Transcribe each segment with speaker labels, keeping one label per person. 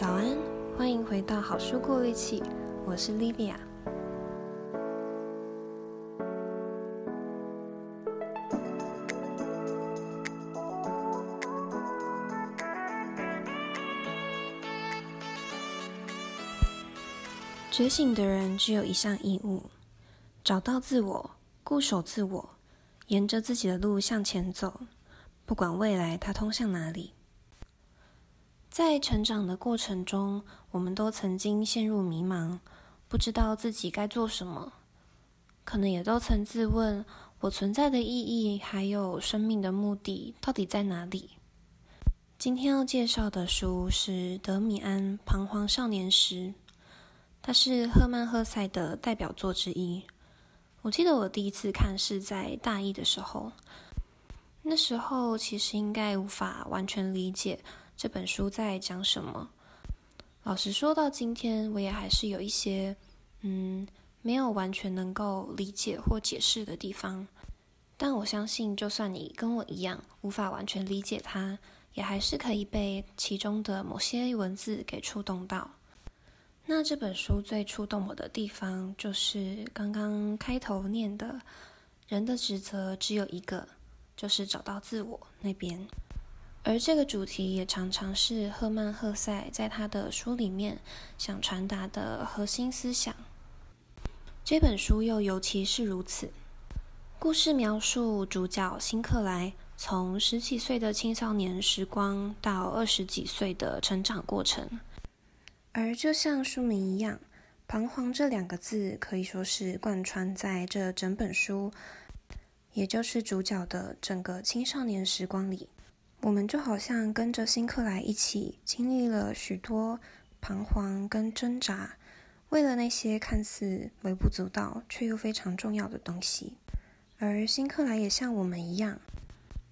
Speaker 1: 早安，欢迎回到好书过滤器，我是 Livia。觉醒的人只有一项义务：找到自我，固守自我，沿着自己的路向前走，不管未来它通向哪里。在成长的过程中，我们都曾经陷入迷茫，不知道自己该做什么，可能也都曾自问：我存在的意义，还有生命的目的，到底在哪里？今天要介绍的书是德米安《彷徨少年时》。它是赫曼·赫塞的代表作之一。我记得我第一次看是在大一的时候，那时候其实应该无法完全理解这本书在讲什么。老实说，到今天我也还是有一些嗯没有完全能够理解或解释的地方。但我相信，就算你跟我一样无法完全理解它，也还是可以被其中的某些文字给触动到。那这本书最触动我的地方，就是刚刚开头念的“人的职责只有一个，就是找到自我”那边。而这个主题也常常是赫曼·赫塞在他的书里面想传达的核心思想。这本书又尤其是如此。故事描述主角辛克莱从十几岁的青少年时光到二十几岁的成长过程。而就像书名一样，“彷徨”这两个字可以说是贯穿在这整本书，也就是主角的整个青少年时光里。我们就好像跟着辛克莱一起经历了许多彷徨跟挣扎，为了那些看似微不足道却又非常重要的东西。而辛克莱也像我们一样，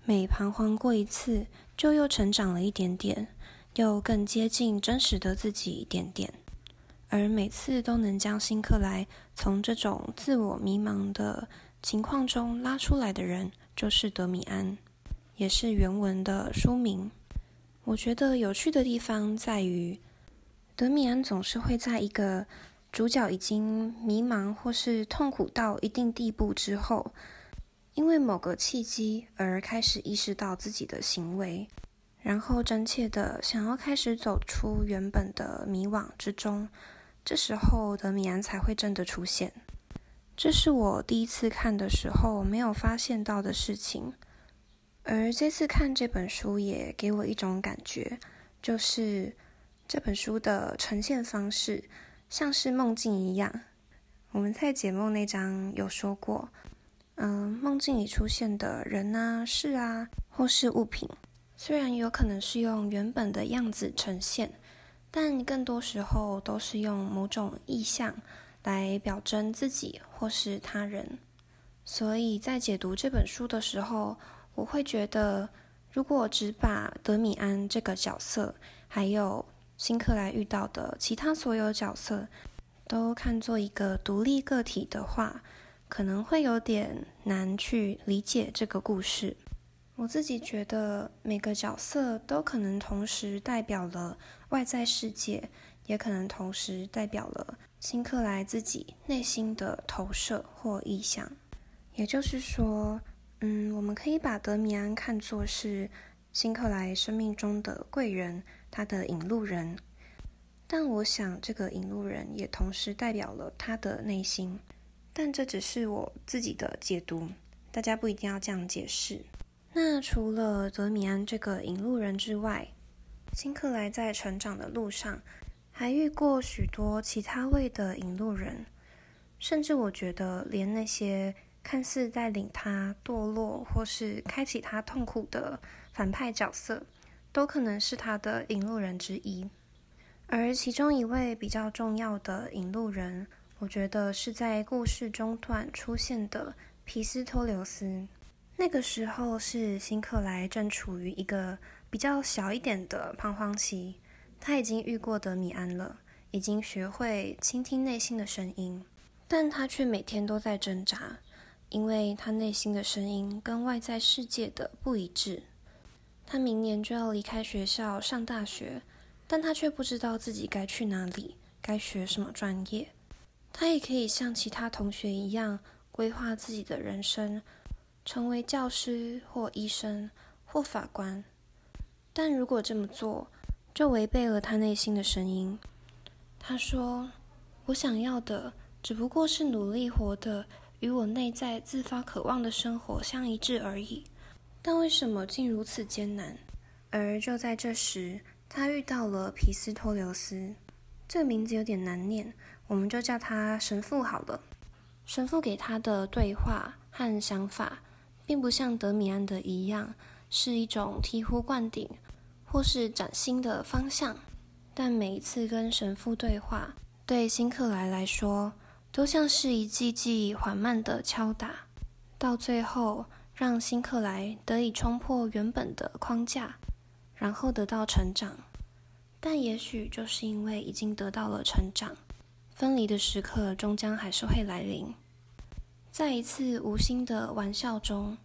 Speaker 1: 每彷徨过一次，就又成长了一点点。又更接近真实的自己一点点，而每次都能将辛克莱从这种自我迷茫的情况中拉出来的人，就是德米安，也是原文的书名。我觉得有趣的地方在于，德米安总是会在一个主角已经迷茫或是痛苦到一定地步之后，因为某个契机而开始意识到自己的行为。然后真切的想要开始走出原本的迷惘之中，这时候德米安才会真的出现。这是我第一次看的时候没有发现到的事情，而这次看这本书也给我一种感觉，就是这本书的呈现方式像是梦境一样。我们在解梦那章有说过，嗯，梦境里出现的人啊、事啊，或是物品。虽然有可能是用原本的样子呈现，但更多时候都是用某种意象来表征自己或是他人。所以在解读这本书的时候，我会觉得，如果只把德米安这个角色，还有辛克莱遇到的其他所有角色，都看作一个独立个体的话，可能会有点难去理解这个故事。我自己觉得每个角色都可能同时代表了外在世界，也可能同时代表了辛克莱自己内心的投射或意向。也就是说，嗯，我们可以把德米安看作是辛克莱生命中的贵人，他的引路人。但我想，这个引路人也同时代表了他的内心。但这只是我自己的解读，大家不一定要这样解释。那除了德米安这个引路人之外，辛克莱在成长的路上还遇过许多其他位的引路人，甚至我觉得连那些看似带领他堕落或是开启他痛苦的反派角色，都可能是他的引路人之一。而其中一位比较重要的引路人，我觉得是在故事中段出现的皮斯托留斯。那个时候是辛克莱正处于一个比较小一点的彷徨期，他已经遇过德米安了，已经学会倾听内心的声音，但他却每天都在挣扎，因为他内心的声音跟外在世界的不一致。他明年就要离开学校上大学，但他却不知道自己该去哪里，该学什么专业。他也可以像其他同学一样，规划自己的人生，成为教师或医生或法官。但如果这么做，就违背了他内心的声音。他说：“我想要的只不过是努力活得与我内在自发渴望的生活相一致而已。但为什么竟如此艰难？”而就在这时，他遇到了皮斯托留斯。这个名字有点难念。我们就叫他神父好了。神父给他的对话和想法，并不像德米安的一样，是一种醍醐灌顶或是崭新的方向。但每一次跟神父对话，对辛克莱来说，都像是一记记缓慢的敲打，到最后让辛克莱得以冲破原本的框架，然后得到成长。但也许就是因为已经得到了成长。分离的时刻终将还是会来临。在一次无心的玩笑中，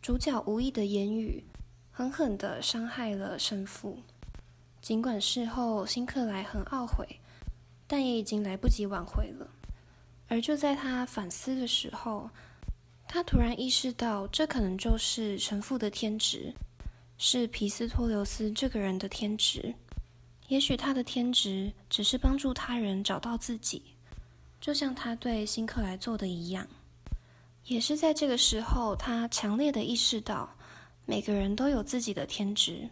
Speaker 1: 主角无意的言语狠狠地伤害了神父。尽管事后辛克莱很懊悔，但也已经来不及挽回了。而就在他反思的时候，他突然意识到，这可能就是神父的天职，是皮斯托留斯这个人的天职。也许他的天职只是帮助他人找到自己，就像他对辛克莱做的一样。也是在这个时候，他强烈的意识到，每个人都有自己的天职，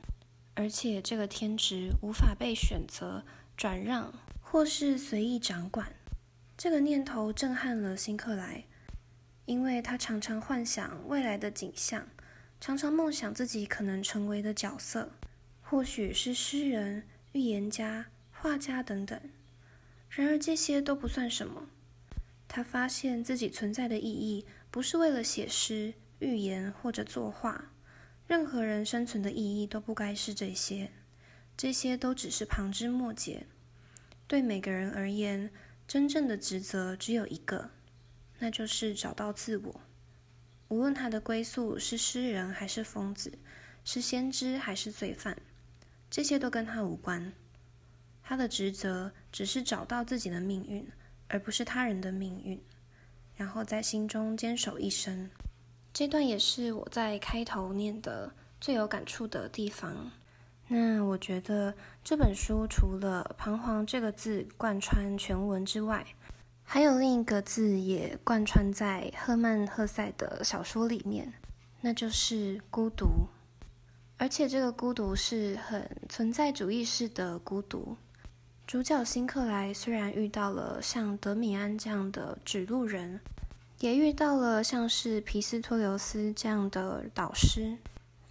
Speaker 1: 而且这个天职无法被选择、转让或是随意掌管。这个念头震撼了辛克莱，因为他常常幻想未来的景象，常常梦想自己可能成为的角色，或许是诗人。预言家、画家等等，然而这些都不算什么。他发现自己存在的意义不是为了写诗、预言或者作画。任何人生存的意义都不该是这些，这些都只是旁枝末节。对每个人而言，真正的职责只有一个，那就是找到自我。无论他的归宿是诗人还是疯子，是先知还是罪犯。这些都跟他无关，他的职责只是找到自己的命运，而不是他人的命运，然后在心中坚守一生。这段也是我在开头念的最有感触的地方。那我觉得这本书除了“彷徨”这个字贯穿全文之外，还有另一个字也贯穿在赫曼·赫塞的小说里面，那就是孤独。而且这个孤独是很存在主义式的孤独。主角辛克莱虽然遇到了像德米安这样的指路人，也遇到了像是皮斯托留斯这样的导师，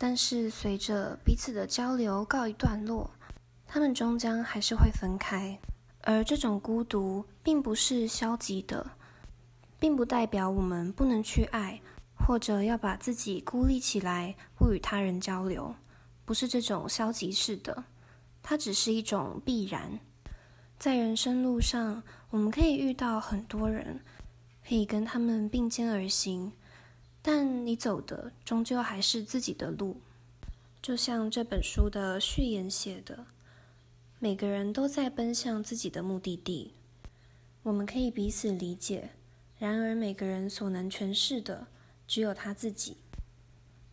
Speaker 1: 但是随着彼此的交流告一段落，他们终将还是会分开。而这种孤独并不是消极的，并不代表我们不能去爱。或者要把自己孤立起来，不与他人交流，不是这种消极式的，它只是一种必然。在人生路上，我们可以遇到很多人，可以跟他们并肩而行，但你走的终究还是自己的路。就像这本书的序言写的，每个人都在奔向自己的目的地。我们可以彼此理解，然而每个人所能诠释的。只有他自己。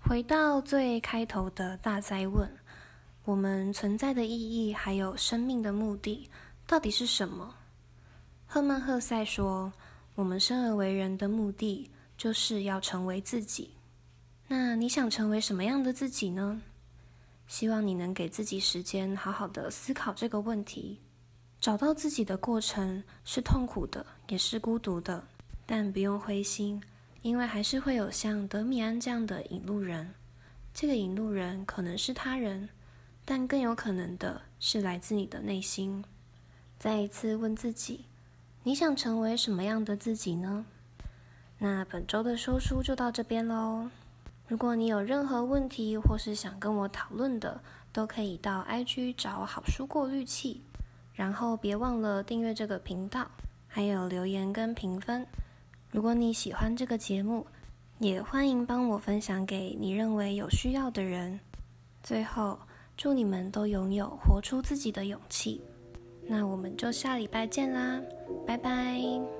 Speaker 1: 回到最开头的大哉问：我们存在的意义，还有生命的目的，到底是什么？赫曼·赫塞说：“我们生而为人的目的，就是要成为自己。那你想成为什么样的自己呢？希望你能给自己时间，好好的思考这个问题。找到自己的过程是痛苦的，也是孤独的，但不用灰心。”因为还是会有像德米安这样的引路人，这个引路人可能是他人，但更有可能的是来自你的内心。再一次问自己：你想成为什么样的自己呢？那本周的说书就到这边喽。如果你有任何问题或是想跟我讨论的，都可以到 IG 找好书过滤器，然后别忘了订阅这个频道，还有留言跟评分。如果你喜欢这个节目，也欢迎帮我分享给你认为有需要的人。最后，祝你们都拥有活出自己的勇气。那我们就下礼拜见啦，拜拜。